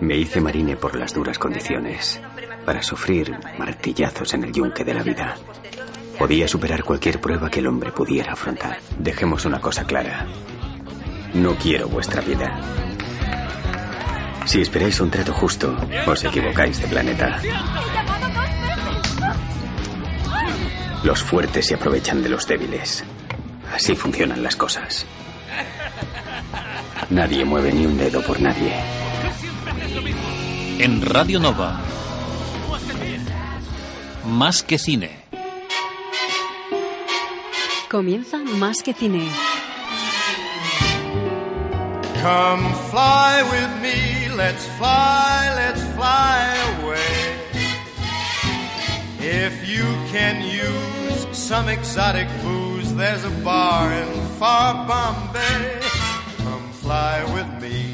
Me hice marine por las duras condiciones, para sufrir martillazos en el yunque de la vida. Podía superar cualquier prueba que el hombre pudiera afrontar. Dejemos una cosa clara. No quiero vuestra piedad. Si esperáis un trato justo, os equivocáis de planeta. Los fuertes se aprovechan de los débiles. Así funcionan las cosas. Nadie mueve ni un dedo por nadie. En Radio Nova. Más que cine. Comienza Más que Cine. Come fly with me, let's fly, let's fly away. If you can use some exotic booze, there's a bar in far Bombay. Come fly with me,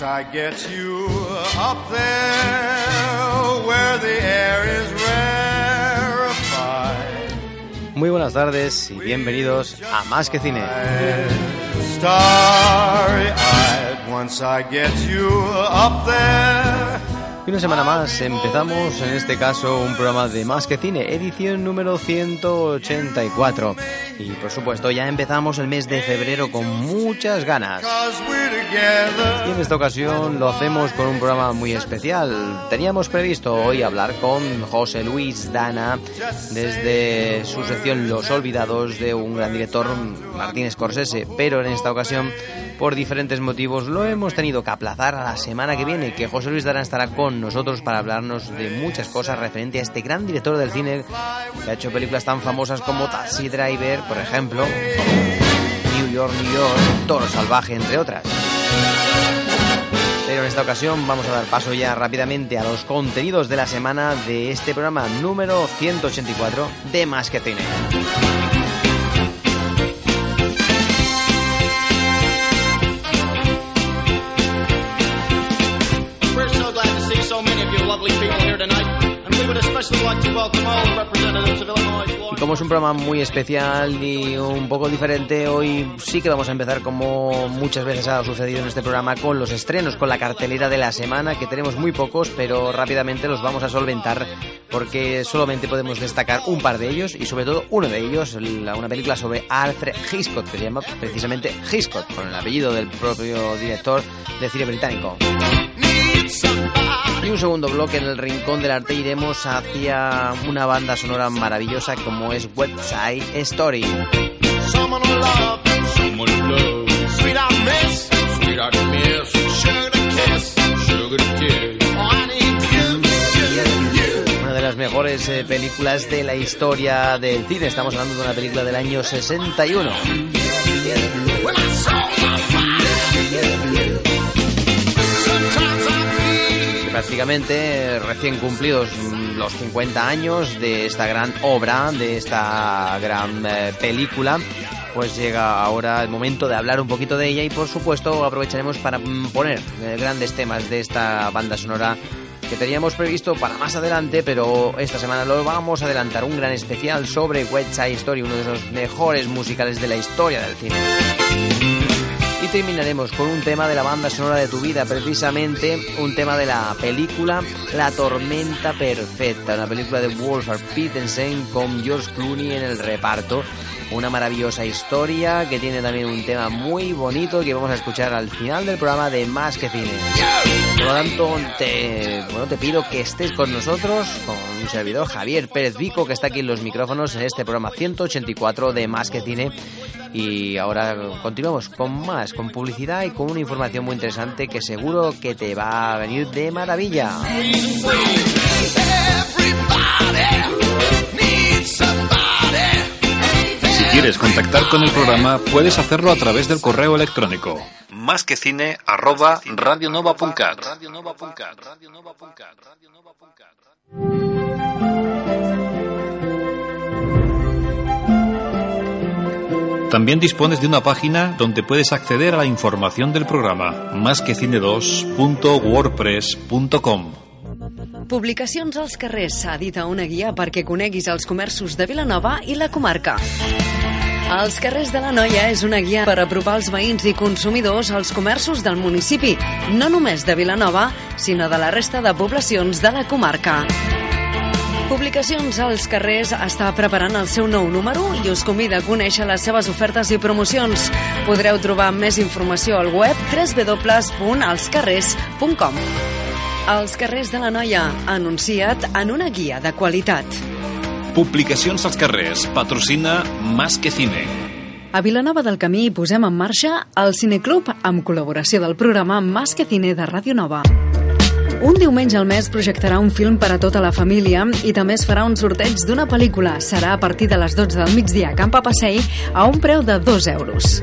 Once I get you up there where the air is rarefied. Muy buenas tardes y bienvenidos a Más que Cine. Once I get you up there. Y una semana más empezamos, en este caso, un programa de Más que Cine, edición número 184. Y por supuesto, ya empezamos el mes de febrero con muchas ganas. Y en esta ocasión lo hacemos con un programa muy especial. Teníamos previsto hoy hablar con José Luis Dana desde su sección Los Olvidados de un gran director, Martín Scorsese, pero en esta ocasión, por diferentes motivos, lo hemos tenido que aplazar a la semana que viene, que José Luis Dana estará con nosotros para hablarnos de muchas cosas referente a este gran director del cine que ha hecho películas tan famosas como Taxi Driver, por ejemplo, New York, New York, Toro Salvaje, entre otras. Pero en esta ocasión vamos a dar paso ya rápidamente a los contenidos de la semana de este programa número 184 de Más que Cine. Y como es un programa muy especial y un poco diferente, hoy sí que vamos a empezar como muchas veces ha sucedido en este programa con los estrenos, con la cartelera de la semana, que tenemos muy pocos, pero rápidamente los vamos a solventar porque solamente podemos destacar un par de ellos y sobre todo uno de ellos, una película sobre Alfred Hitchcock, que se llama precisamente Hitchcock, con el apellido del propio director de cine británico. Un segundo bloque en el rincón del arte iremos hacia una banda sonora maravillosa como es Website Story. Oh. Una de las mejores eh, películas de la historia del cine. Estamos hablando de una película del año 61. Prácticamente recién cumplidos los 50 años de esta gran obra, de esta gran eh, película. Pues llega ahora el momento de hablar un poquito de ella y por supuesto aprovecharemos para mm, poner eh, grandes temas de esta banda sonora que teníamos previsto para más adelante, pero esta semana lo vamos a adelantar un gran especial sobre West Side Story, uno de los mejores musicales de la historia del cine. Terminaremos con un tema de la banda sonora de tu vida, precisamente un tema de la película La Tormenta Perfecta, una película de Wolfgang Petersen con George Clooney en el reparto. Una maravillosa historia que tiene también un tema muy bonito que vamos a escuchar al final del programa de Más que Cine. Por lo tanto, te, bueno, te pido que estés con nosotros, con un servidor Javier Pérez Vico, que está aquí en los micrófonos en este programa 184 de Más que Cine. Y ahora continuamos con más, con publicidad y con una información muy interesante que seguro que te va a venir de maravilla. Si quieres contactar con el programa, puedes hacerlo a través del correo electrónico más que cine arroba radionova.cat. También dispones de una página donde puedes acceder a la información del programa, másquecine2.wordpress.com. Publicacions als carrers s'ha dit a una guia perquè coneguis els comerços de Vilanova i la comarca. Els carrers de la Noia és una guia per apropar els veïns i consumidors als comerços del municipi, no només de Vilanova, sinó de la resta de poblacions de la comarca. Publicacions als carrers està preparant el seu nou número i us convida a conèixer les seves ofertes i promocions. Podreu trobar més informació al web www.alscarrers.com. Els carrers de la Noia, anunciat en una guia de qualitat. Publicacions als carrers. Patrocina Más que Cine. A Vilanova del Camí posem en marxa el Cineclub amb col·laboració del programa Más que Cine de Ràdio Nova. Un diumenge al mes projectarà un film per a tota la família i també es farà un sorteig d'una pel·lícula. Serà a partir de les 12 del migdia a Camp Passeig a un preu de 2 euros.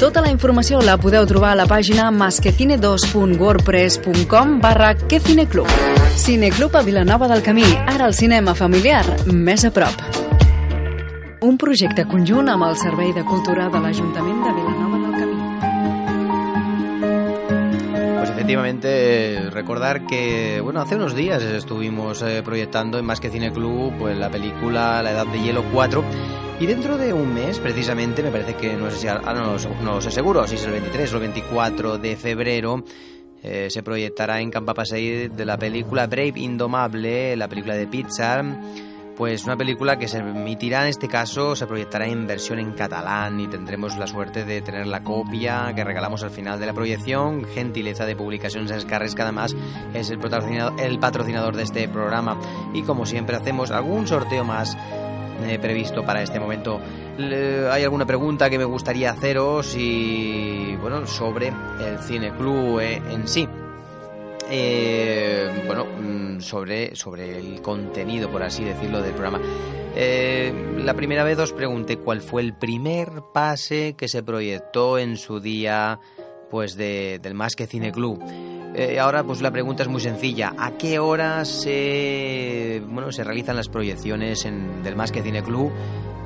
Tota la informació la podeu trobar a la pàgina masquecine2.wordpress.com barra quecineclub. Cineclub a Vilanova del Camí, ara el cinema familiar, més a prop. Un projecte conjunt amb el Servei de Cultura de l'Ajuntament de Vilanova efectivamente, recordar que, bueno, hace unos días estuvimos eh, proyectando en Más que Cine Club pues, la película La Edad de Hielo 4 y dentro de un mes, precisamente, me parece que no sé si ahora no, no lo sé seguro, si es el 23 o el 24 de febrero, eh, se proyectará en Campa Passeig de la película Brave Indomable, la película de Pixar, pues una película que se emitirá en este caso, se proyectará en versión en catalán y tendremos la suerte de tener la copia que regalamos al final de la proyección, gentileza de Publicaciones Escarres que además es el patrocinador, el patrocinador de este programa y como siempre hacemos algún sorteo más eh, previsto para este momento. Hay alguna pregunta que me gustaría haceros y bueno sobre el cine club eh, en sí. Eh, bueno, mm, sobre, sobre el contenido, por así decirlo, del programa. Eh, la primera vez os pregunté cuál fue el primer pase que se proyectó en su día pues de, del Más que Cine Club. Eh, ahora pues la pregunta es muy sencilla. ¿A qué hora se, bueno, se realizan las proyecciones en, del Más que Cine Club?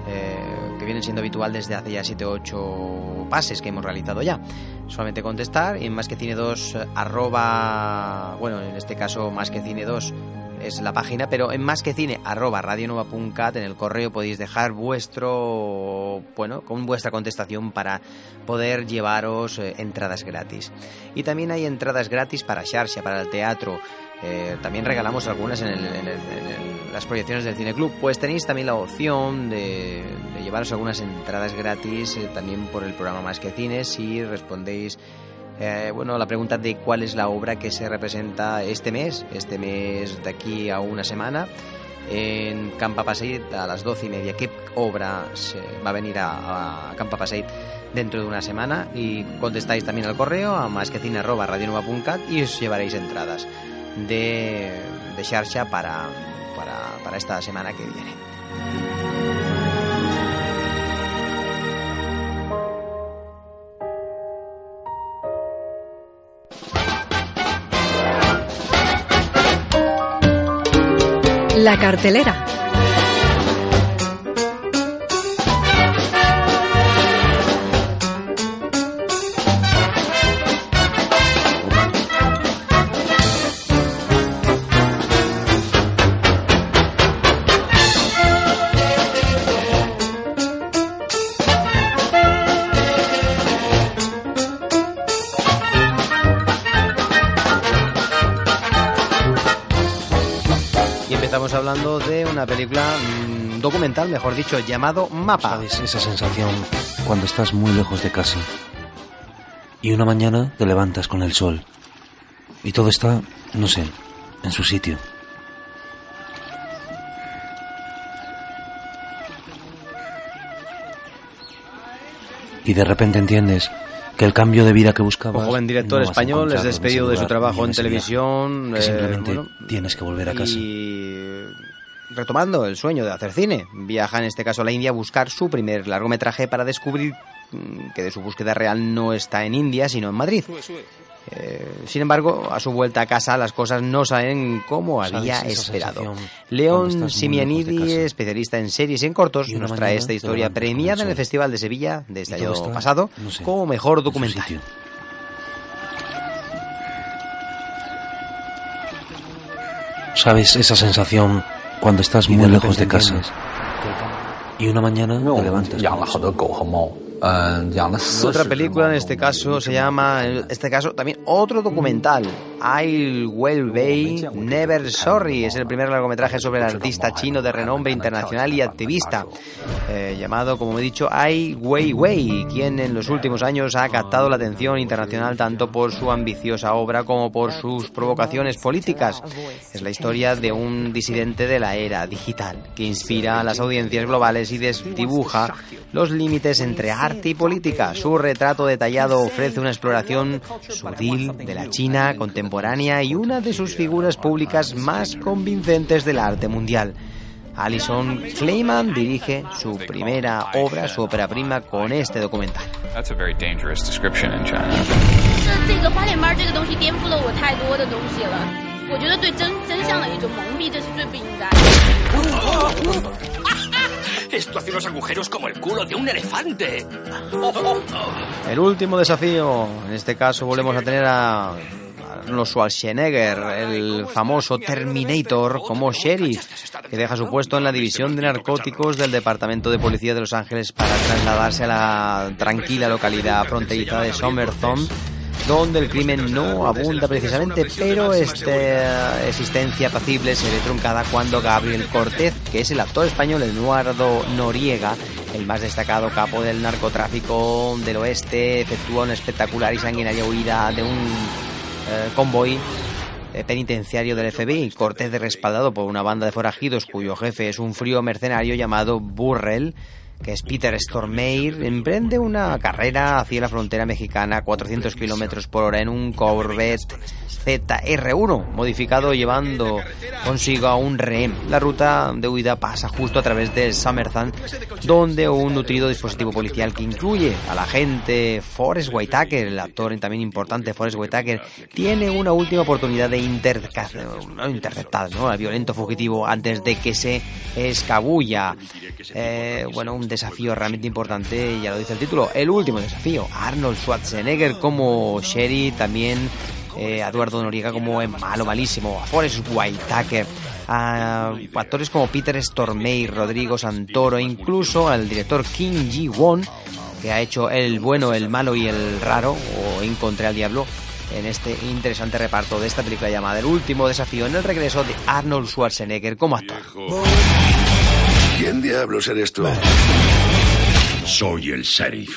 eh, que vienen siendo habitual desde hace ya 7 o 8 pases que hemos realizado ya. Solamente contestar en más que cine 2 arroba, bueno, en este caso más que cine 2 es la página, pero en más que cine arroba radionova.cat en el correo podéis dejar vuestro, bueno, con vuestra contestación para poder llevaros eh, entradas gratis. Y también hay entradas gratis para Xarxa, para el teatro. Eh, también regalamos algunas en, las proyecciones del Cine Club. Pues tenéis también la opción de, llevaros algunas entradas gratis eh, también por el programa Más que Cine si respondéis eh, bueno, la pregunta de cuál es la obra que se representa este mes, este mes de aquí a una semana, en Campa Passeig a las doce y media. ¿Qué obra se va a venir a, a Campa Passeig dentro de una semana? Y contestáis también al correo a masquecine.radionova.cat y os llevaréis entradas de, de para, para, para esta semana que viene. La cartelera. Hablando de una película mm, documental, mejor dicho, llamado Mapa. ¿Sabes esa sensación cuando estás muy lejos de casa? Y una mañana te levantas con el sol Y todo está, no sé, en su sitio. Y de repente entiendes que el cambio de vida que buscabas. Un joven director no español es despedido de su trabajo en televisión. que eh, simplemente bueno, tienes que volver a casa. Y retomando el sueño de hacer cine, viaja en este caso a la India a buscar su primer largometraje para descubrir mm, que de su búsqueda real no está en India, sino en Madrid. Eh, sin embargo, a su vuelta a casa las cosas no salen como ¿Sabes había esa esperado. sensación cuando León estás muy Simianidi, lejos de casa? especialista en series y en cortos, Y nos trae esta historia premiada en el. Festival de Sevilla de este año está, pasado no sé, como mejor documental. ¿Sabes esa sensación cuando estás muy lejos de casa? Y una mañana te levantas. Sol. Otra película en este caso se llama, en este caso también otro documental, I'll Well Bay Never Sorry. Es el primer largometraje sobre el artista chino de renombre internacional y activista, eh, llamado, como he dicho, Ai Weiwei, quien en los últimos años ha captado la atención internacional tanto por su ambiciosa obra como por sus provocaciones políticas. Es la historia de un disidente de la era digital que inspira a las audiencias globales y desdibuja los límites entre arte y política. Su retrato detallado ofrece una exploración sutil de la China contemporánea y una de sus figuras públicas más convincentes del arte mundial. Alison Kleiman dirige su primera obra, su ópera prima, con este documental. Esto hace unos agujeros como el culo de un elefante. El último desafío, en este caso volvemos a tener a Arnold Schwarzenegger, el famoso Terminator, como sheriff, que deja su puesto en la división de narcóticos del Departamento de Policía de Los Ángeles para trasladarse a la tranquila localidad fronteriza de Somerton, donde el crimen no abunda precisamente, pero esta existencia apacible se ve truncada cuando Gabriel Cortez, que es el actor español Eduardo Noriega, el más destacado capo del narcotráfico del oeste, efectúa una espectacular y sanguinaria huida de un eh, convoy eh, penitenciario del FBI. Cortez es respaldado por una banda de forajidos cuyo jefe es un frío mercenario llamado Burrell, que es Peter Stormare, emprende una carrera hacia la frontera mexicana a 400 kilómetros por hora en un Corvette ZR1, modificado llevando consigo a un rehén. La ruta de huida pasa justo a través de Summertham, donde un nutrido dispositivo policial que incluye al agente Forrest Whitaker, el actor también importante Forrest Whitaker, tiene una última oportunidad de interceptar ¿no? al violento fugitivo antes de que se escabulla. Eh, bueno, un desafío realmente importante, ya lo dice el título, el último desafío. Arnold Schwarzenegger como Sherry, también eh, Eduardo Noriega como en malo, malísimo, a Forrest Whitaker, a actores como Peter Stormare, Rodrigo Santoro, incluso al director Kim Ji-won, que ha hecho el bueno, el malo y el raro, o Encontré al Diablo, en este interesante reparto de esta película llamada El último desafío en el regreso de Arnold Schwarzenegger como actor. ¿Quién diablos eres tú? Soy el sheriff.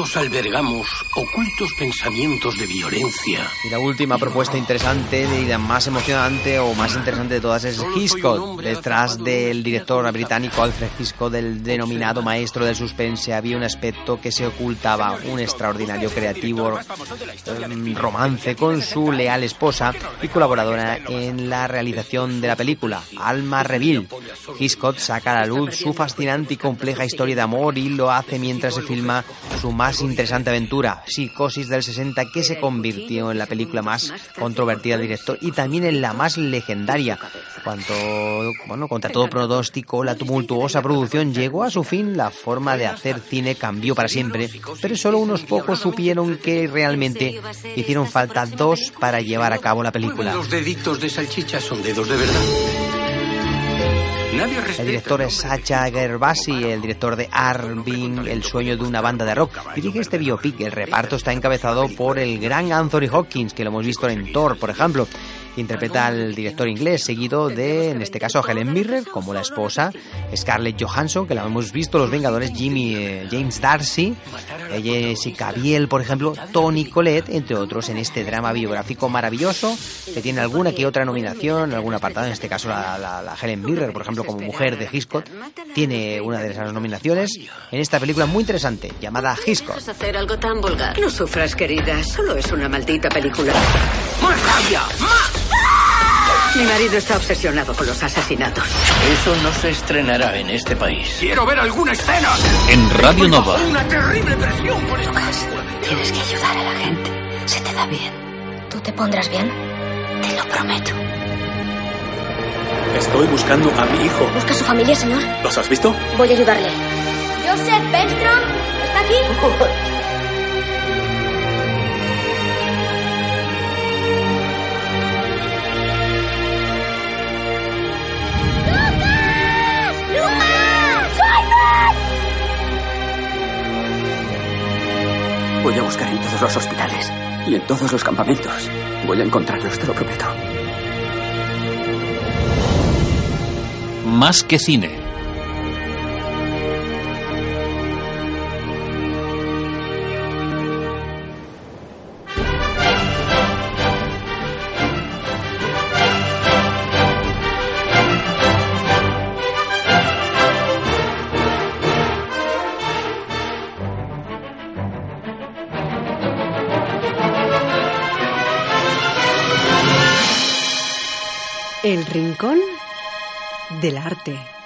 Todos albergamos ocultos pensamientos de violencia. Y la última propuesta interesante y la más emocionante o más interesante de todas es Hitchcock. Detrás del director británico Alfred Hitchcock, del denominado maestro del suspense, había un aspecto que se ocultaba, un extraordinario creativo eh, romance con su leal esposa y colaboradora en la realización de la película, Alma Reville. Hitchcock saca a la luz su fascinante y compleja historia de amor y lo hace mientras se filma su más interesante aventura, Psicosis del 60, que se convirtió en la película más controvertida del director y también en la más legendaria. Cuanto, bueno, contra todo pronóstico, la tumultuosa producción llegó a su fin, la forma de hacer cine cambió para siempre, pero solo unos pocos supieron que realmente hicieron falta dos para llevar a cabo la película. Los deditos de salchicha son dedos de verdad. El director es Sacha Gervasi, el director de Arvin, El sueño de una banda de rock. Que este biopic, el reparto está encabezado por el gran Anthony Hopkins, que lo hemos visto en Thor, por ejemplo. Interpreta al director inglés, seguido de, en este caso, Helen Mirren como la esposa, Scarlett Johansson, que la hemos visto, Los Vengadores, Jimmy, eh, James Darcy, eh, Jessica Biel, por ejemplo, Tony Collette, entre otros, en este drama biográfico maravilloso, que tiene alguna que otra nominación, algún apartado, en este caso la, la- la Helen Mirren, por ejemplo, como mujer de Hitchcock, tiene una de esas nominaciones en esta película muy interesante, llamada Hitchcock. Hacer algo tan vulgar. No sufras, querida. Solo es una maldita película. ¡Más rabia! ¡Más! Mi marido está obsesionado con los asesinatos. Eso no se estrenará en este país. ¡Quiero ver alguna escena! En Radio Nova. Una terrible presión por esta Tienes que ayudar a la gente. Se te da bien. ¿Tú te pondrás bien? Te lo prometo. Estoy buscando a mi hijo. ¿Busca su familia, señor? ¿Los has visto? Voy a ayudarle. Joseph Benstrom, ¿está aquí? Voy a buscar en todos los hospitales y en todos los campamentos. Voy a encontrarlos, te lo prometo. Más que cine. Del arte.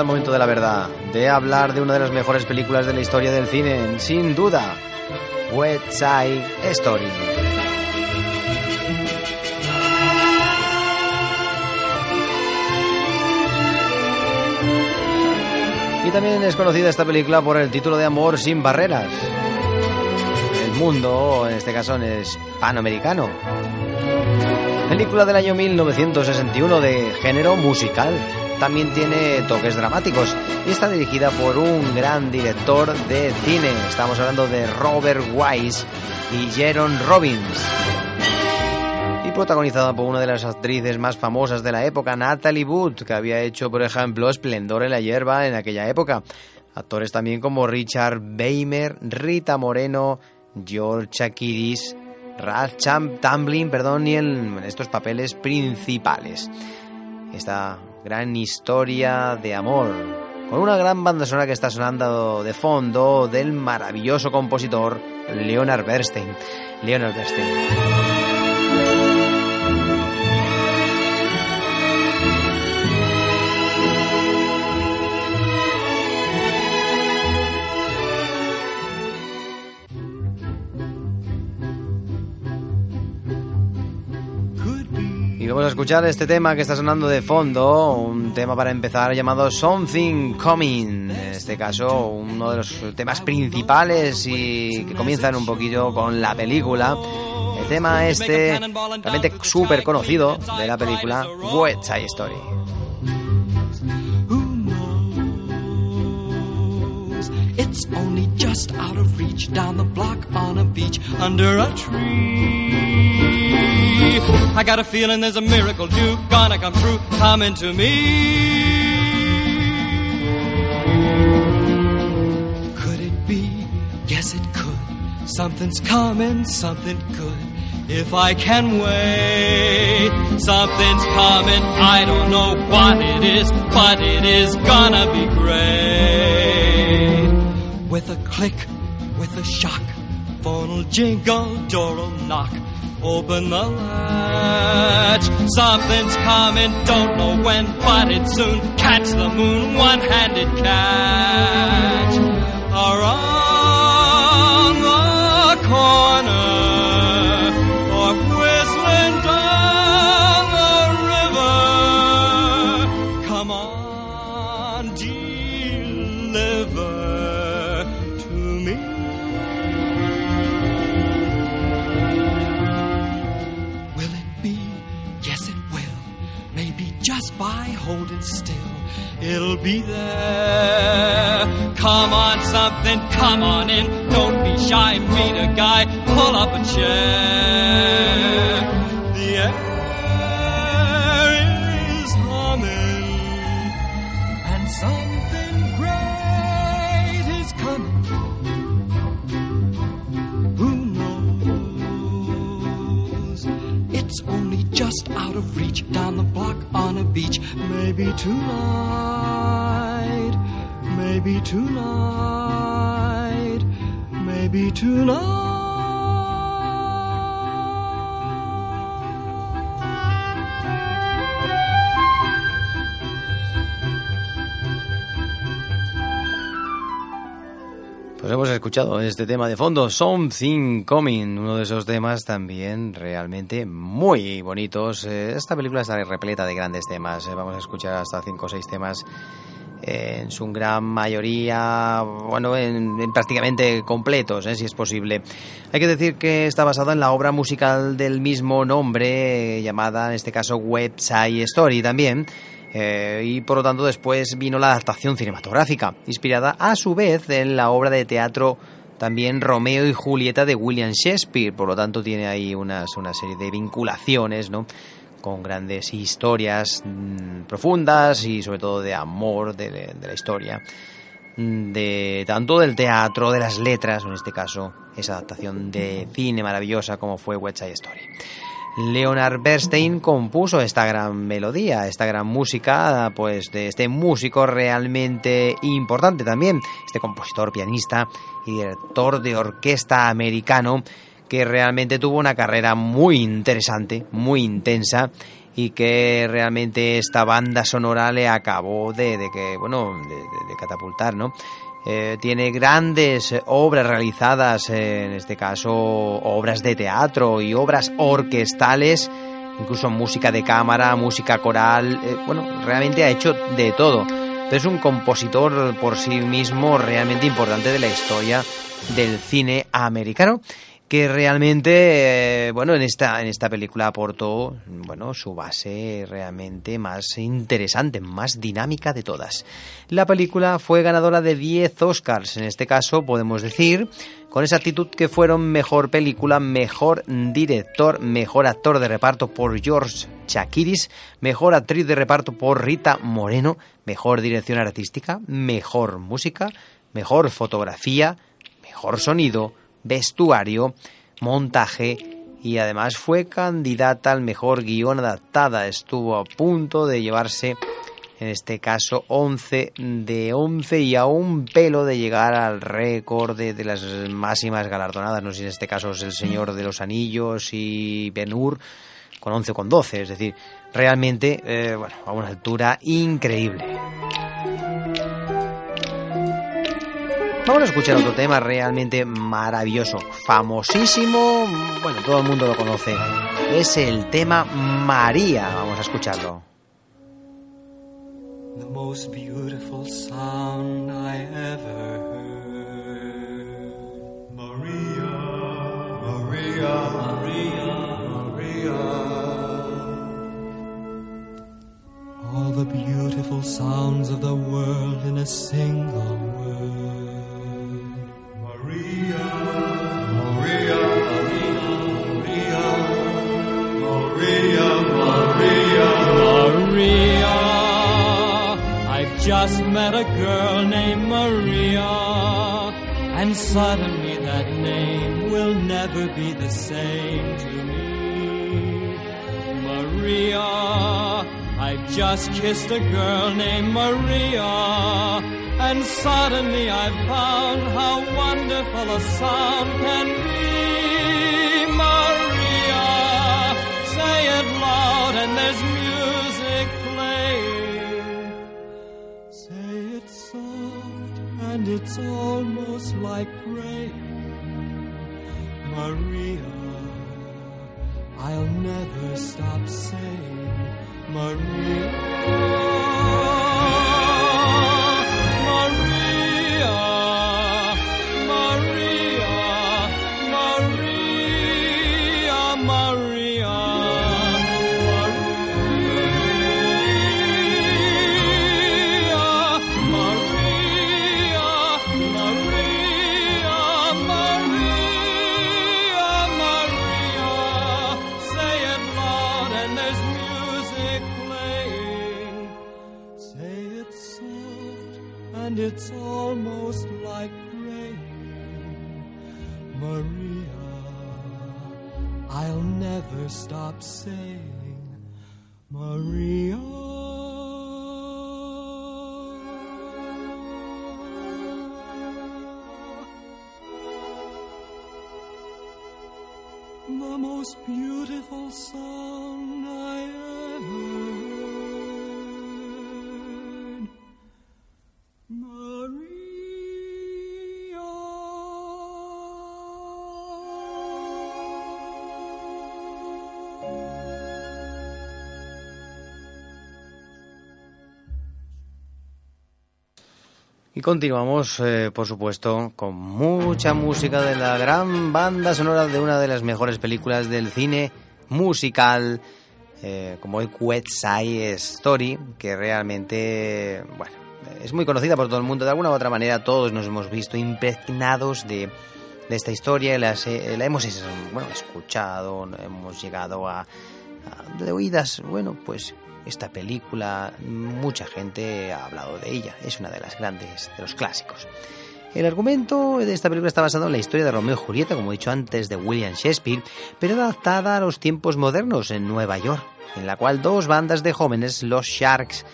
Llega momento de la verdad, de hablar de una de las mejores películas de la historia del cine, sin duda, West Side Story. Y también es conocida esta película por el título de Amor sin barreras. El mundo, en este caso, es panamericano. Película del año 1961 de género musical. También tiene toques dramáticos y está dirigida por un gran director de cine. Estamos hablando de Robert Wise y Jaron Robbins. Y protagonizada por una de las actrices más famosas de la época, Natalie Wood, que había hecho, por ejemplo, Esplendor en la hierba en aquella época. Actores también como Richard Weimer, Rita Moreno, George Chakiris, Ralph Champ Tamblyn, perdón, y en estos papeles principales. Esta gran historia de amor, con una gran banda sonora que está sonando de fondo del maravilloso compositor Leonard Bernstein. Leonard Bernstein. Vamos a escuchar este tema que está sonando de fondo, un tema para empezar llamado Something Coming. En este caso, uno de los temas principales y que comienzan un poquillo con la película. El tema este, realmente súper conocido de la película West Side Story. Only just out of reach down the block on a beach under a tree. I got a feeling there's a miracle due, gonna come true, coming to me. Could it be? Yes, it could. Something's coming, something good. If I can wait, something's coming. I don't know what it is, but it is gonna be great. With a click, with a shock. Phone'll jingle, door'll knock. Open the latch. Something's coming, don't know when, but it soon. Catch the moon, one-handed catch. Around the corner, be there. Come on, something, come on in. Don't be shy, meet a guy, pull up a chair. The air is humming, and something great is coming. Who knows? It's only just out of reach, down the beach. Maybe tonight, maybe tonight, maybe tonight. Escuchado este tema de fondo, Something Coming, uno de esos temas también realmente muy bonitos. Eh, Esta película está repleta de grandes temas, eh, vamos a escuchar hasta cinco o seis temas en su gran mayoría, bueno, en, en prácticamente completos, eh, si es posible. Hay que decir que está basada en la obra musical del mismo nombre, eh, llamada en este caso Website Story también. Eh, y por lo tanto después vino la adaptación cinematográfica, inspirada a su vez en la obra de teatro también Romeo y Julieta de William Shakespeare, por lo tanto tiene ahí unas, una serie de vinculaciones, ¿no? con grandes historias mm, profundas y sobre todo de amor de, de la historia mm, de tanto del teatro, de las letras, en este caso esa adaptación de cine maravillosa como fue West Side Story. Leonard Bernstein compuso esta gran melodía, esta gran música, pues de este músico realmente importante también, este compositor, pianista y director de orquesta americano que realmente tuvo una carrera muy interesante, muy intensa y que realmente esta banda sonora le acabó de, de que, bueno, de, de- de catapultar, ¿no? Eh, tiene grandes eh, obras realizadas, eh, en este caso obras de teatro y obras orquestales, incluso música de cámara, música coral, bueno, realmente ha hecho de todo. Es un compositor por sí mismo realmente importante de la historia del cine americano que realmente eh, bueno en esta en esta película aportó bueno su base realmente más interesante más dinámica de todas. La película fue ganadora de 10 Oscars en este caso podemos decir con esa actitud que fueron mejor película mejor director mejor actor de reparto por George Chakiris mejor actriz de reparto por Rita Moreno mejor dirección artística mejor música mejor fotografía mejor sonido vestuario, montaje y además fue candidata al mejor guion adaptada. Estuvo a punto de llevarse, en este caso, 11 de 11 y a un pelo de llegar al récord de, las máximas galardonadas. No sé si en este caso es El Señor de los Anillos y Ben Hur con 11 o con 12. Es decir, realmente, eh, bueno, a una altura increíble. Vamos a escuchar otro tema realmente maravilloso, famosísimo, bueno, todo el mundo lo conoce. Es el tema María. Vamos a escucharlo. The most beautiful sound I ever heard. Just kissed a girl named Maria, and suddenly I've found how wonderful a sound can be. Maria, say it loud, and there's music playing. Say it soft, and it's almost like stop saying, Maria. The most beautiful song Y continuamos, eh, por supuesto, con mucha música de la gran banda sonora de una de las mejores películas del cine musical, eh, como el Wet Side Story, que realmente, bueno, es muy conocida por todo el mundo. De alguna u otra manera, todos nos hemos visto impregnados de, de esta historia, eh, la hemos bueno, escuchado, hemos llegado a, a de oídas, bueno, pues esta película, mucha gente ha hablado de ella, es una de las grandes, de los clásicos. El argumento de esta película está basado en la historia de Romeo y Julieta, como he dicho antes, de William Shakespeare, pero adaptada a los tiempos modernos en Nueva York, en la cual dos bandas de jóvenes, los Sharks,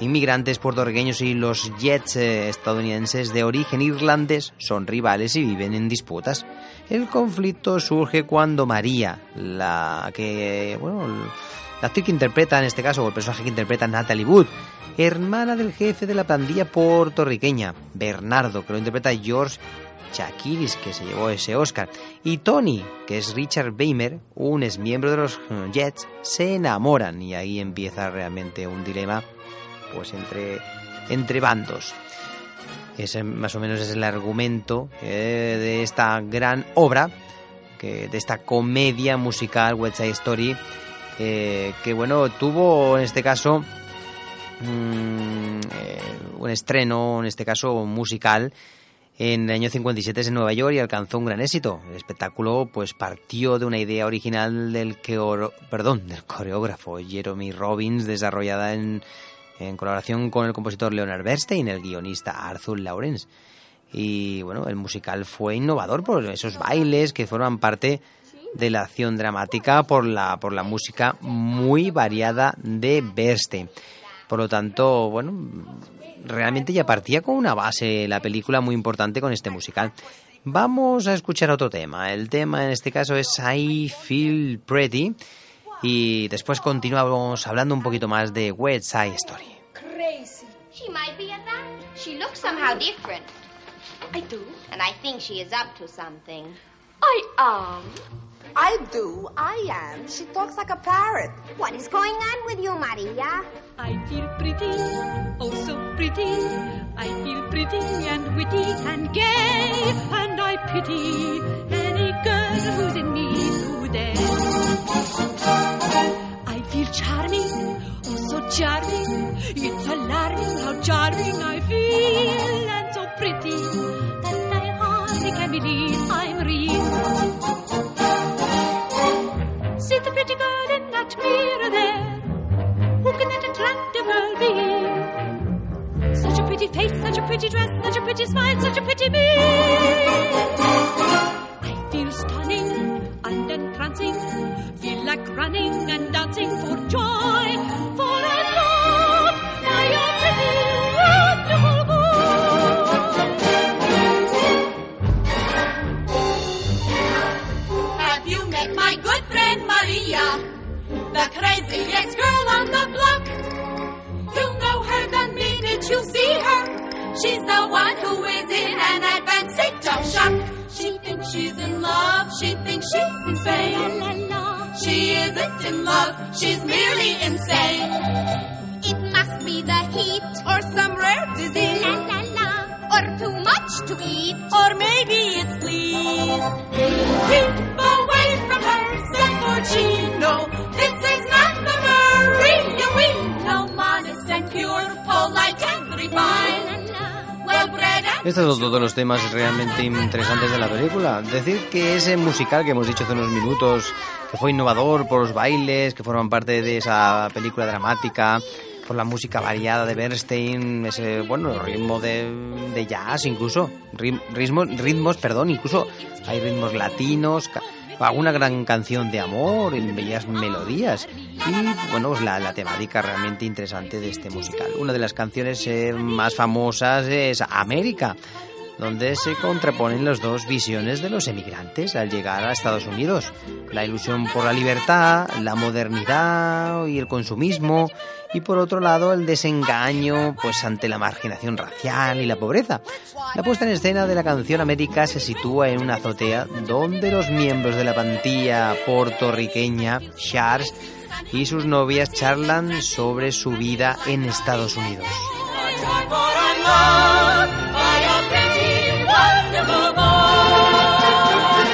inmigrantes puertorriqueños y los Jets eh, estadounidenses de origen irlandés, son rivales y viven en disputas. El conflicto surge cuando María, la que, bueno, la actriz que interpreta en este caso, o el personaje que interpreta Natalie Wood, hermana del jefe de la pandilla puertorriqueña, Bernardo, que lo interpreta George Chakiris, que se llevó ese Oscar, y Tony, que es Richard Weimer, un ex miembro de los Jets, se enamoran y ahí empieza realmente un dilema pues entre, entre bandos. Ese más o menos es el argumento eh, de esta gran obra, que, de esta comedia musical West Side Story, eh, que bueno, tuvo en este caso mm, eh, un estreno, en este caso musical, en el año 57 en Nueva York y alcanzó un gran éxito. El espectáculo pues partió de una idea original del, queo- perdón, del coreógrafo Jeremy Robbins, desarrollada en, en colaboración con el compositor Leonard Bernstein el guionista Arthur Lawrence. Y bueno, el musical fue innovador por esos bailes que forman parte de la acción dramática por la, por la música muy variada de Bernstein. Por lo tanto, bueno, realmente ya partía con una base la película muy importante con este musical. Vamos a escuchar otro tema. El tema en este caso es I Feel Pretty. Y después continuamos hablando un poquito más de West Side Story. Crazy. She might be at that. She looks somehow different. I do. And I think she is up to something. I am. I do. I am. She talks like a parrot. What is going on with you, Maria? I feel pretty, oh so pretty. I feel pretty and witty and gay, and I pity any girl who's in need today. I feel charming, oh so charming. It's alarming how charming I feel, and so pretty that I hardly can believe I'm real. That mirror there. Who can that attractive girl be? Such a pretty face, such a pretty dress, such a pretty smile, such a pretty me. I feel stunning and entrancing, feel like running and dancing for joy, the craziest girl on the block. You know her the minute you see her. She's the one who is in an advanced state of shock. She thinks she's in love, she thinks she's insane. She isn't in love, she's merely insane. It must be the heat or some rare disease. Or too much to eat. Or maybe Estos son todos los temas realmente interesantes de la película. Decir que ese musical que hemos dicho hace unos minutos, que fue innovador por los bailes, que forman parte de esa película dramática, por la música variada de Bernstein, ese, bueno, ritmo de, de jazz incluso, ritmos, ritmos, perdón, incluso hay ritmos latinos, alguna gran canción de amor, en bellas melodías y bueno, pues la, la temática realmente interesante de este musical. Una de las canciones eh, más famosas es América, donde se contraponen las dos visiones de los emigrantes al llegar a Estados Unidos. La ilusión por la libertad, la modernidad y el consumismo, y por otro lado el desengaño pues ante la marginación racial y la pobreza. La puesta en escena de la canción América se sitúa en una azotea donde los miembros de la plantilla puertorriqueña Sharks y sus novias charlan sobre su vida en Estados Unidos.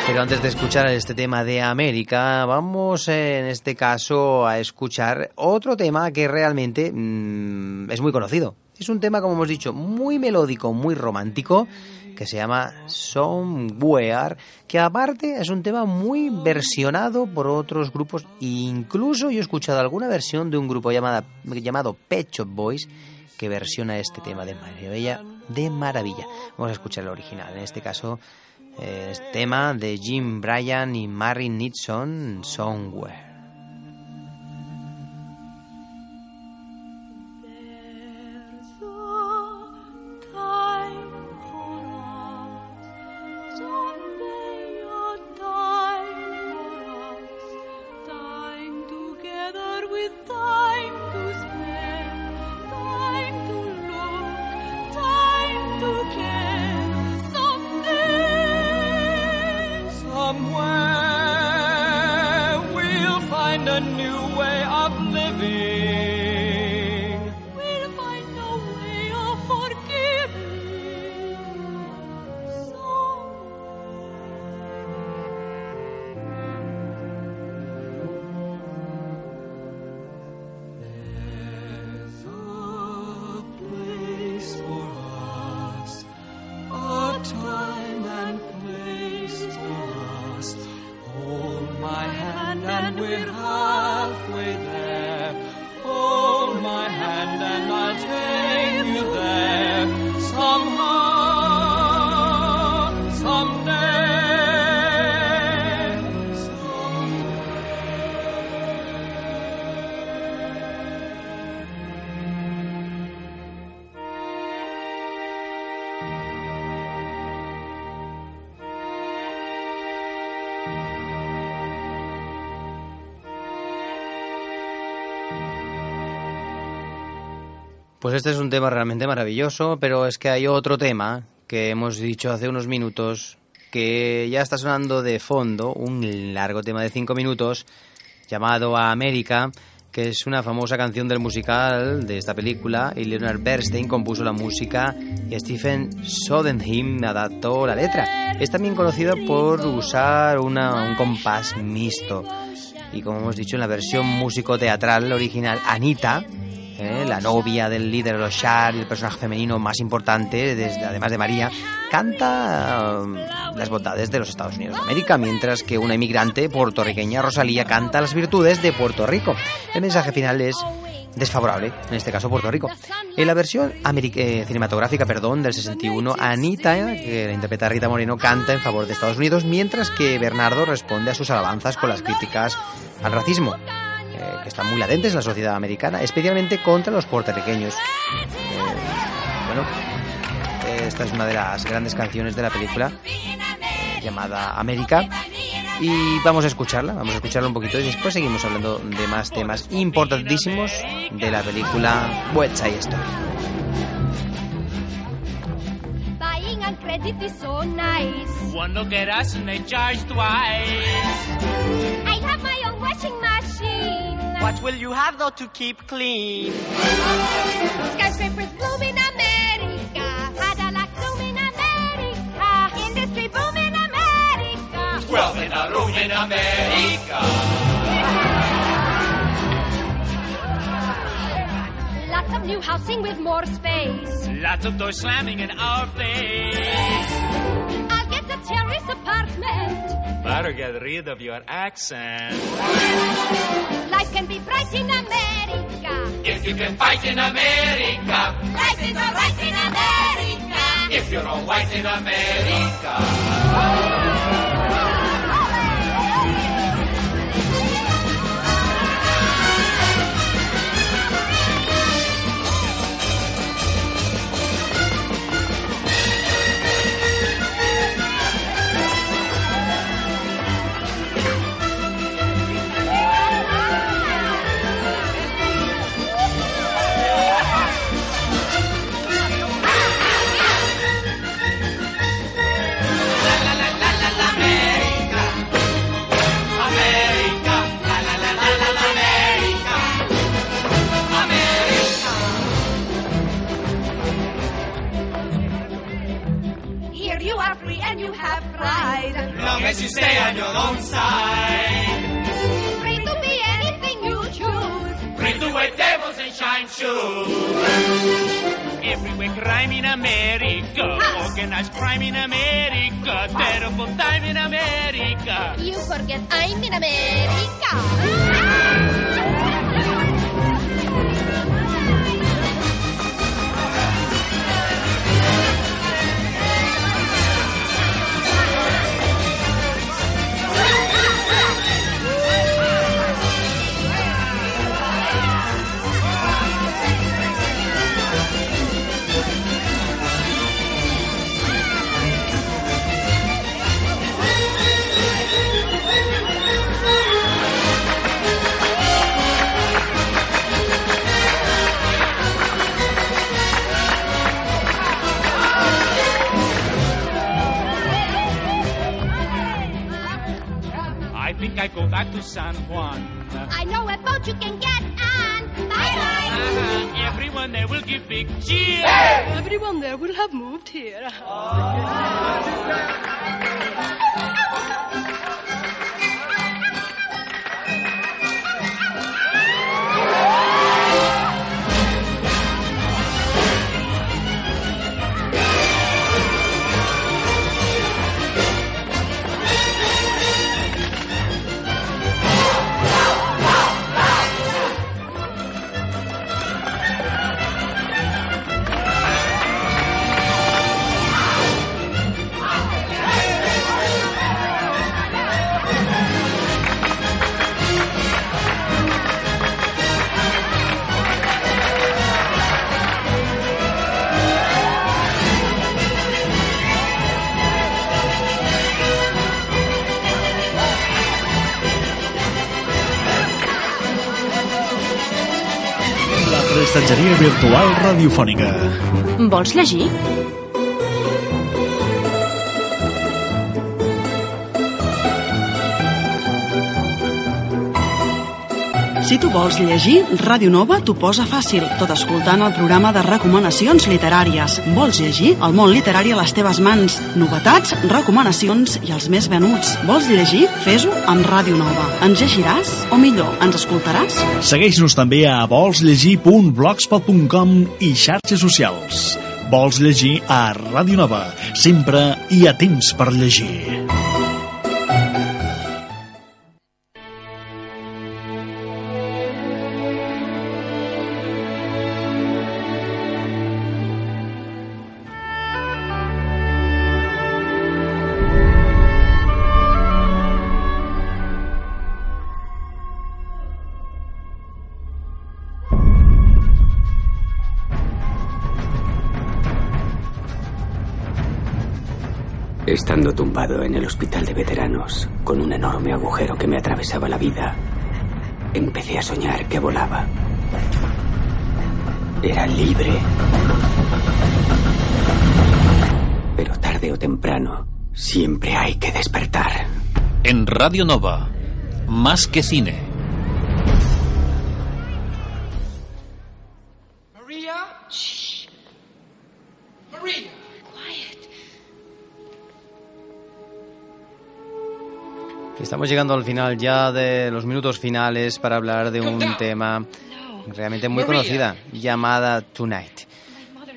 Pero antes de escuchar este tema de América, vamos eh, en este caso a escuchar otro tema que realmente mm, es muy conocido. Es un tema, como hemos dicho, muy melódico, muy romántico, que se llama Somewhere, que aparte es un tema muy versionado por otros grupos. Incluso yo he escuchado alguna versión de un grupo llamada, llamado Pet Shop Boys que versiona este tema de maravilla, de maravilla. Vamos a escuchar el original, en este caso eh, es tema de Jim Bryan y Mary Nixon, Somewhere. Pues este es un tema realmente maravilloso, pero es que hay otro tema que hemos dicho hace unos minutos que ya está sonando de fondo, un largo tema de cinco minutos llamado A América, que es una famosa canción del musical de esta película y Leonard Bernstein compuso la música y Stephen Sondheim adaptó la letra. Es también conocido por usar un compás mixto y como hemos dicho en la versión músico-teatral original Anita, ¿eh? la novia del líder de los Shar y el personaje femenino más importante, desde, además de María, canta eh, las bondades de los Estados Unidos de América, mientras que una inmigrante puertorriqueña, Rosalía, canta las virtudes de Puerto Rico. El mensaje final es desfavorable, en este caso Puerto Rico. En la versión eh, cinematográfica perdón, del 61, Anita, que la interpreta Rita Moreno, canta en favor de Estados Unidos, mientras que Bernardo responde a sus alabanzas con las críticas al racismo eh, que están muy latentes en la sociedad americana, especialmente contra los puertorriqueños. Eh, bueno, esta es una de las grandes canciones de la película eh, llamada América. Y vamos a escucharla, vamos a escucharla un poquito y después seguimos hablando de más temas importantísimos de la película West Side Story. Buying a credit is so nice. One look at us and they charge twice. I have my own washing machine. What will you have though to keep clean? Skyscrapers bloom in America. Cadillac bloom in America. Industry boom in America. Twelve in a room in America. Lots of new housing with more space. Lots of doors slamming in our face. I'll get a terrace apartment. Better get rid of your accent. Life can be bright in America. If you can fight in America. Life is alright in America. If you're all white in America. America. Long as you stay on your own side. Free to be anything you choose. Free to wear devils and shine shoes. Everywhere crime in America. Ah. Organized crime in America. Ah. Terrible time in America. You forget I'm in America. I go back to San Juan. I know a boat you can get on. Bye bye. Uh-huh. Everyone there will give big cheers. Everyone there will have moved here. La prestatgeria virtual radiofònica. Vols llegir? Vols llegir, Ràdio Nova t'ho posa fàcil, tot escoltant el programa de recomanacions literàries. Vols llegir? El món literari a les teves mans. Novetats, recomanacions i els més venuts. Vols llegir? Fes-ho amb Ràdio Nova. Ens llegiràs? O millor, ens escoltaràs? Segueix-nos també a volsllegir.blogspot.com i xarxes socials. Vols llegir a Ràdio Nova. Sempre hi ha temps per llegir. Estando tumbado en el hospital de veteranos, con un enorme agujero que me atravesaba la vida, empecé a soñar que volaba. Era libre. Pero tarde temprano. Siempre hay que despertar. En Radio Nova, más que cine. Estamos llegando al final ya de los minutos finales para hablar de un tema realmente muy conocida llamada Tonight.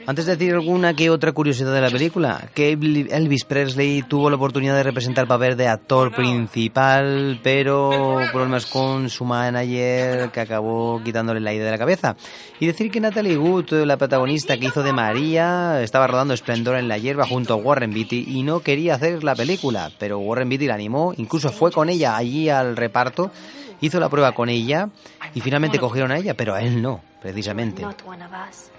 Antes de decir alguna que otra curiosidad de la película, que Elvis Presley tuvo la oportunidad de representar el papel de actor principal, pero problemas con su manager que acabó quitándole la idea de la cabeza. Y decir que Natalie Wood, la protagonista que hizo de María, estaba rodando Esplendor en la hierba junto a Warren Beatty y no quería hacer la película, pero Warren Beatty la animó, incluso fue con ella allí al reparto, hizo la prueba con ella y finalmente cogieron a ella, pero a él no precisamente.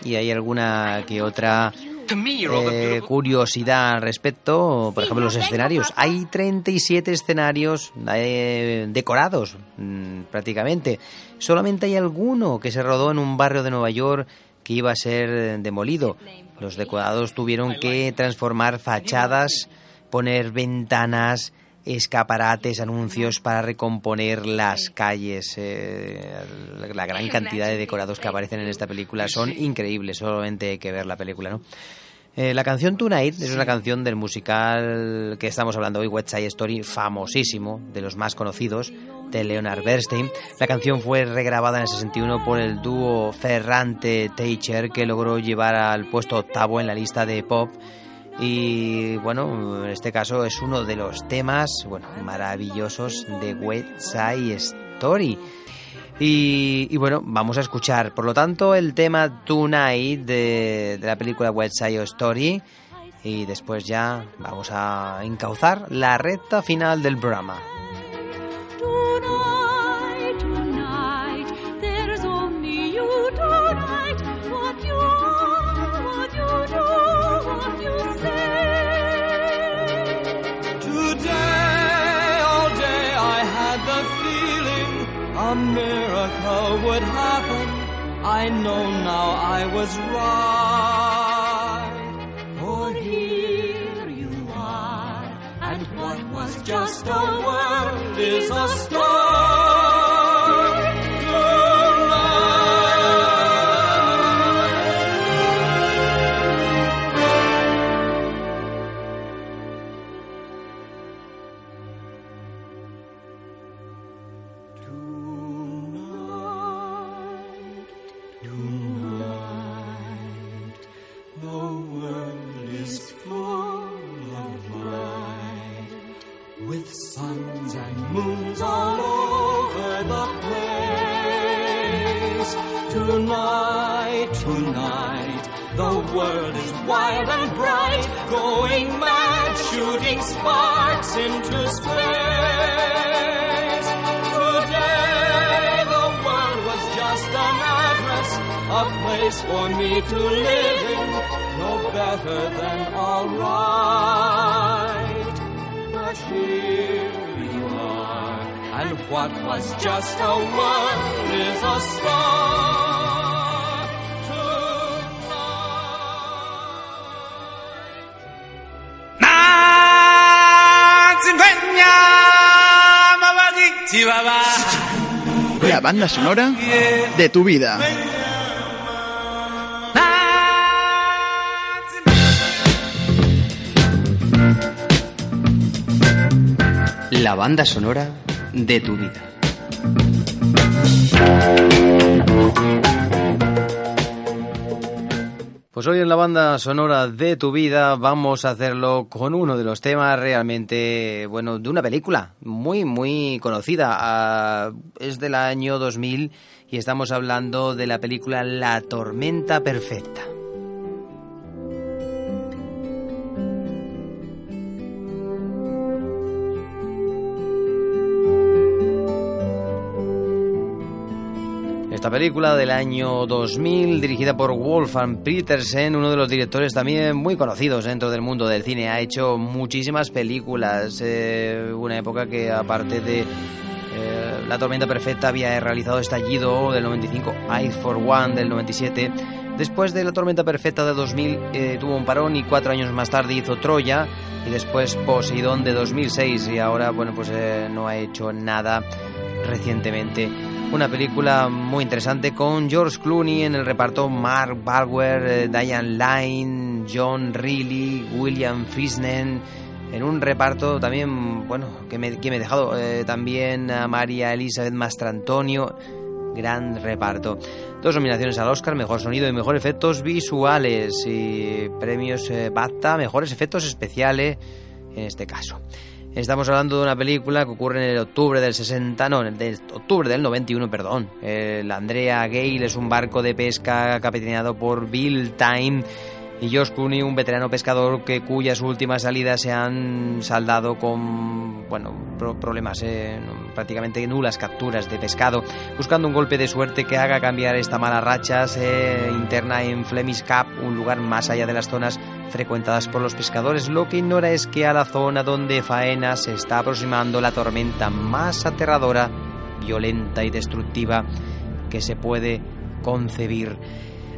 Y hay alguna que otra eh, curiosidad al respecto, por ejemplo, los escenarios. Hay 37 escenarios eh, decorados, mm, prácticamente. Solamente hay alguno que se rodó en un barrio de Nueva York que iba a ser demolido. Los decorados tuvieron que transformar fachadas, poner ventanas, escaparates, anuncios para recomponer las calles. Eh, la gran cantidad de decorados que aparecen en esta película son increíbles, solamente hay que ver la película, ¿no? Eh, la canción Tonight es una canción del musical que estamos hablando hoy, West Side Story, famosísimo, de los más conocidos, de Leonard Bernstein. La canción fue regrabada en el 61 por el dúo Ferrante Teicher, que logró llevar al puesto octavo en la lista de pop y bueno, en este caso es uno de los temas bueno, maravillosos de West Side Story. Y, y, bueno, vamos a escuchar, por lo tanto, el tema Tonight de, de la película West Side Story. Y después ya vamos a encauzar la recta final del programa. A miracle would happen. I know now I was right. For here you are, and what was just a word is a start. The world is full of light, with suns and moons all over the place. Tonight, tonight, the world is wild and bright, going mad, shooting sparks into space. Today, the world was just an address, a place for me to live in, better than alright. But here you are, and what was just a word is a start. La banda sonora de tu vida. La banda sonora de tu vida. Pues hoy en la banda sonora de tu vida vamos a hacerlo con uno de los temas realmente, bueno, de una película muy, muy conocida. Ah, es del año 2000 y estamos hablando de la película La Tormenta Perfecta. Esta película del año 2000, dirigida por Wolfgang Petersen, uno de los directores también muy conocidos dentro del mundo del cine, ha hecho muchísimas películas. Eh, una época que aparte de eh, La Tormenta Perfecta había realizado Estallido del 95, Eye for One del 97, Después de La Tormenta Perfecta de 2000 eh, tuvo un parón y cuatro años más tarde hizo Troya y después Poseidón de 2006 y ahora bueno pues eh, no ha hecho nada recientemente. Una película muy interesante con George Clooney en el reparto, Mark Barwer, eh, Diane Lyne, John Reilly, William Friesen en un reparto también, bueno, que me, que me he dejado también a María Elizabeth Mastrantonio, gran reparto. Dos nominaciones al Oscar, mejor sonido y mejor efectos visuales. Y premios eh, BAFTA, mejores efectos especiales en este caso. Estamos hablando de una película que ocurre en el octubre del 60, no, en el octubre del 91, perdón. El Andrea Gale es un barco de pesca capitaneado por Bill Time y Josh Clooney, un veterano pescador que cuyas últimas salidas se han saldado con bueno problemas, eh, prácticamente nulas capturas de pescado, buscando un golpe de suerte que haga cambiar esta mala racha se interna en Flemish Cap, un lugar más allá de las zonas frecuentadas por los pescadores. Lo que ignora es que a la zona donde faena se está aproximando la tormenta más aterradora, violenta y destructiva que se puede concebir.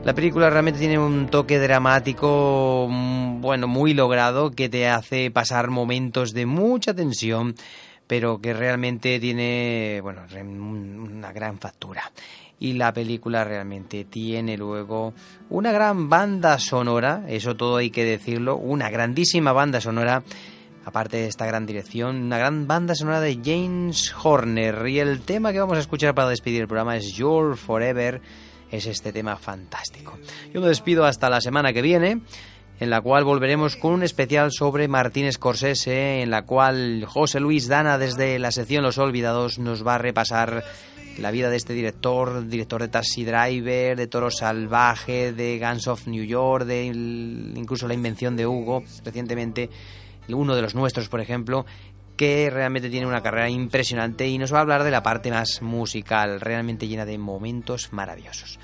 La película realmente tiene un toque dramático, mm, bueno, muy logrado, que te hace pasar momentos de mucha tensión, pero que realmente tiene, bueno, una gran factura. Y la película realmente tiene luego una gran banda sonora, eso todo hay que decirlo, una grandísima banda sonora aparte de esta gran dirección, una gran banda sonora de James Horner. Y el tema que vamos a escuchar para despedir el programa es Your Forever es este tema fantástico. Yo me despido hasta la semana que viene en la cual volveremos con un especial sobre Martín Scorsese, en la cual José Luis Dana desde la sección Los Olvidados nos va a repasar la vida de este director, director de Taxi Driver, de Toro Salvaje, de Guns of New York, de incluso la invención de Hugo, recientemente uno de los nuestros, por ejemplo, que realmente tiene una carrera impresionante y nos va a hablar de la parte más musical, realmente llena de momentos maravillosos.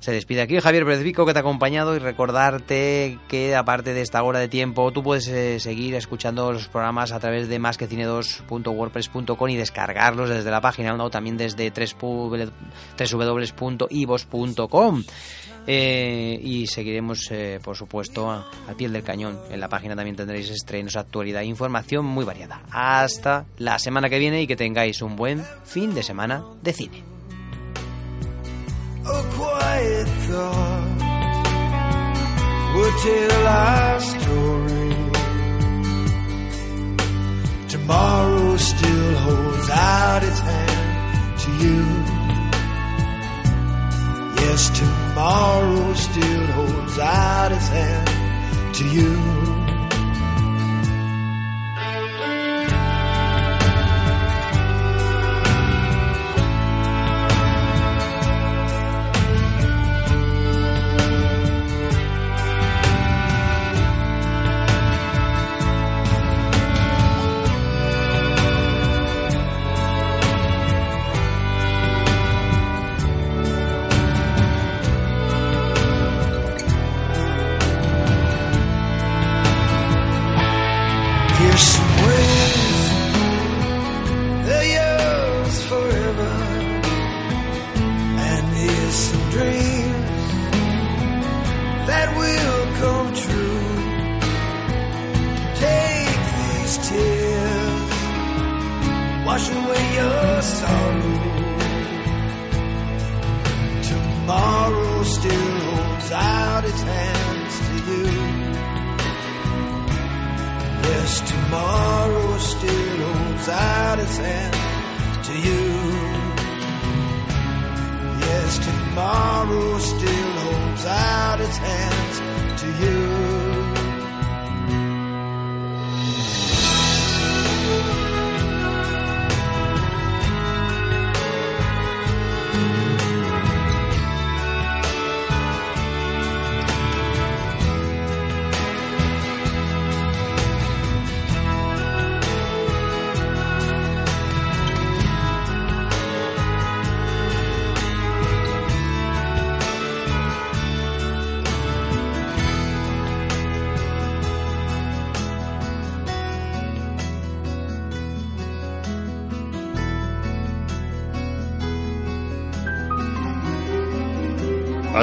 Se despide aquí Javier Pérez que te ha acompañado y recordarte que aparte de esta hora de tiempo tú puedes eh, seguir escuchando los programas a través de masquecine2.wordpress.com y descargarlos desde la página o también desde www.ivos.com. Eh, y seguiremos, eh, por supuesto, al pie del cañón. En la página también tendréis estrenos, actualidad e información muy variada. Hasta la semana que viene y que tengáis un buen fin de semana de cine. Yes, tomorrow still holds out its hand to you.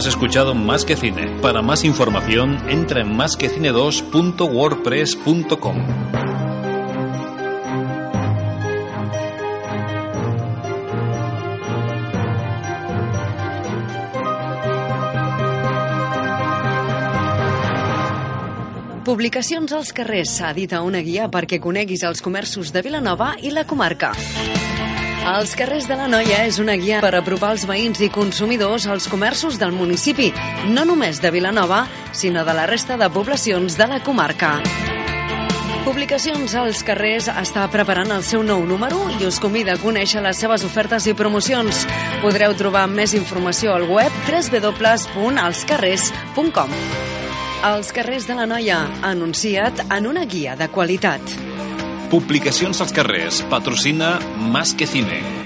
Has escuchado Más que Cine. Para más información, entra en másquecine2.wordpress.com. Publicacions als carrers s'edita una guia perquè coneguis els comerços de Vilanova i la comarca. Els carrers de la Noia és una guia per apropar els veïns i consumidors als comerços del municipi, no només de Vilanova, sinó de la resta de poblacions de la comarca. Publicacions als carrers està preparant el seu nou número i us convida a conèixer les seves ofertes i promocions. Podreu trobar més informació al web www.alscarrers.com. Els carrers de la Noia, anunciat en una guia de qualitat. Publicacions als carrers. Patrocina Más que Cine.